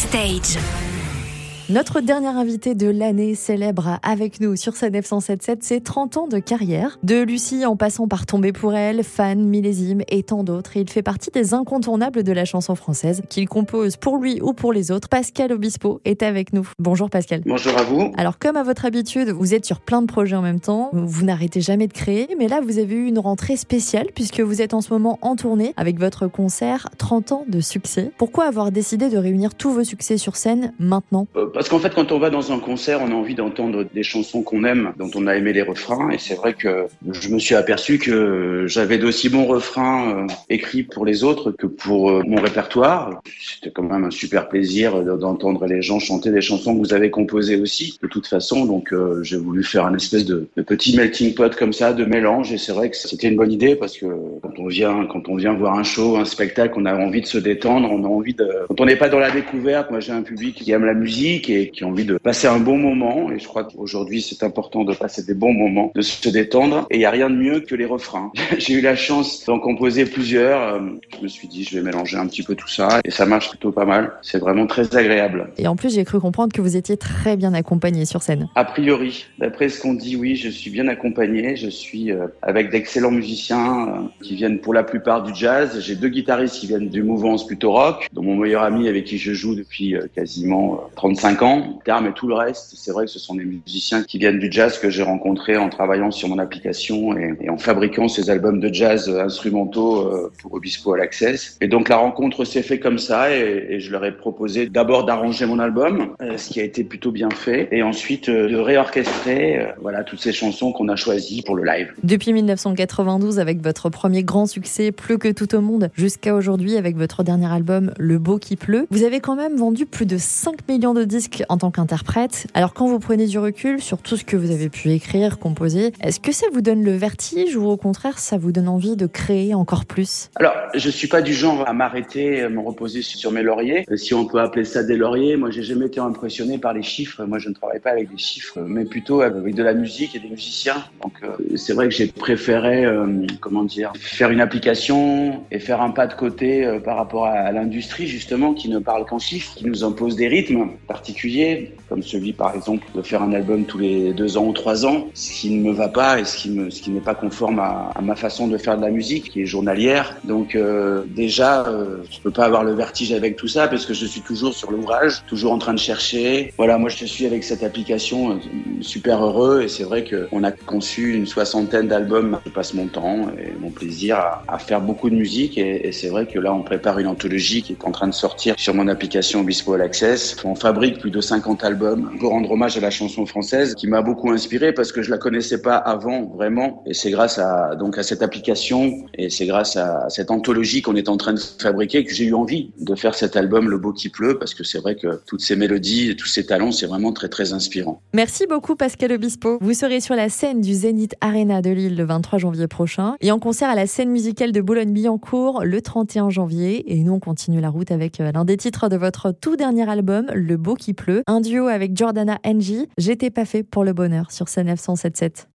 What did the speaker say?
Backstage. Notre dernier invité de l'année célèbre avec nous sur sa 977 ses 30 ans de carrière. De Lucie en passant par Tomber pour elle, Fan, Millésime et tant d'autres. Il fait partie des incontournables de la chanson française qu'il compose pour lui ou pour les autres. Pascal Obispo est avec nous. Bonjour Pascal. Bonjour à vous. Alors comme à votre habitude, vous êtes sur plein de projets en même temps. Vous n'arrêtez jamais de créer. Mais là, vous avez eu une rentrée spéciale puisque vous êtes en ce moment en tournée avec votre concert 30 ans de succès. Pourquoi avoir décidé de réunir tous vos succès sur scène maintenant? Euh, Parce qu'en fait, quand on va dans un concert, on a envie d'entendre des chansons qu'on aime, dont on a aimé les refrains. Et c'est vrai que je me suis aperçu que j'avais d'aussi bons refrains euh, écrits pour les autres que pour euh, mon répertoire. C'était quand même un super plaisir d'entendre les gens chanter des chansons que vous avez composées aussi, de toute façon. Donc, euh, j'ai voulu faire un espèce de, de, petit melting pot comme ça, de mélange. Et c'est vrai que c'était une bonne idée parce que quand on vient, quand on vient voir un show, un spectacle, on a envie de se détendre, on a envie de, quand on n'est pas dans la découverte, moi j'ai un public qui aime la musique et qui a envie de passer un bon moment. Et je crois qu'aujourd'hui, c'est important de passer des bons moments, de se détendre. Et il n'y a rien de mieux que les refrains. J'ai eu la chance d'en composer plusieurs. Euh, je me suis dit, je vais mélanger un petit peu tout ça. Et ça marche plutôt pas mal. C'est vraiment très agréable. Et en plus, j'ai cru comprendre que vous étiez très bien accompagné sur scène. A priori, d'après ce qu'on dit, oui, je suis bien accompagné. Je suis euh, avec d'excellents musiciens euh, qui viennent pour la plupart du jazz. J'ai deux guitaristes qui viennent du mouvance plutôt rock, dont mon meilleur ami avec qui je joue depuis quasiment 35 ans et tout le reste, c'est vrai que ce sont des musiciens qui viennent du jazz que j'ai rencontrés en travaillant sur mon application et, en fabriquant ces albums de jazz instrumentaux euh, pour Obispo All Access. Et donc la rencontre s'est fait comme ça et, je leur ai proposé d'abord d'arranger mon album, euh, ce qui a été plutôt bien fait, et ensuite euh, de réorchestrer voilà toutes ces chansons qu'on a choisies pour le live. Depuis 1992, avec votre premier grand succès, Plus que tout au monde, jusqu'à aujourd'hui avec votre dernier album, Le Beau qui pleut, vous avez quand même vendu plus de 5 millions de disques en tant qu'interprète. Alors quand vous prenez du recul sur tout ce que vous avez pu écrire, composer, est-ce que ça vous donne le vertige ou au contraire ça vous donne envie de créer encore plus? Alors je suis pas du genre à m'arrêter, me reposer sur mes lauriers, euh, si on peut appeler ça des lauriers. Moi j'ai jamais été impressionné par les chiffres. Moi je ne travaille pas avec des chiffres, mais plutôt avec de la musique et des musiciens. Donc euh, c'est vrai que j'ai préféré, euh, comment dire, faire une application et faire un pas de côté par rapport à l'industrie justement qui ne parle qu'en chiffres, qui nous impose des rythmes comme celui par exemple de faire un album tous les deux ans ou trois ans, ce qui ne me va pas et ce qui, ce qui n'est pas conforme à, ma façon de faire de la musique, qui est journalière. Donc euh, déjà, euh, je peux pas avoir le vertige avec tout ça parce que je suis toujours sur l'ouvrage, toujours en train de chercher. Voilà, moi je suis avec cette application euh, super heureux et c'est vrai qu'on a conçu une soixantaine d'albums. Je passe mon temps et mon plaisir à, faire beaucoup de musique et, et c'est vrai que là on prépare une anthologie qui est en train de sortir sur mon application Obispo All Access. On fabrique plus de 50 album pour rendre hommage à la chanson française qui m'a beaucoup inspiré parce que je la connaissais pas avant vraiment et c'est grâce à donc à cette application et c'est grâce à cette anthologie qu'on est en train de fabriquer que j'ai eu envie de faire cet album Le beau qui pleut parce que c'est vrai que toutes ces mélodies et tous ces talents c'est vraiment très très inspirant. Merci beaucoup Pascal Obispo. Vous serez sur la scène du Zénith Arena de Lille le 23 janvier prochain et en concert à la scène musicale de Boulogne-Billancourt le 31 janvier et nous on continue la route avec euh, l'un des titres de votre tout dernier album Le beau qui pleut, un duo avec Jordana NG. J'étais pas fait pour le bonheur sur sa 977.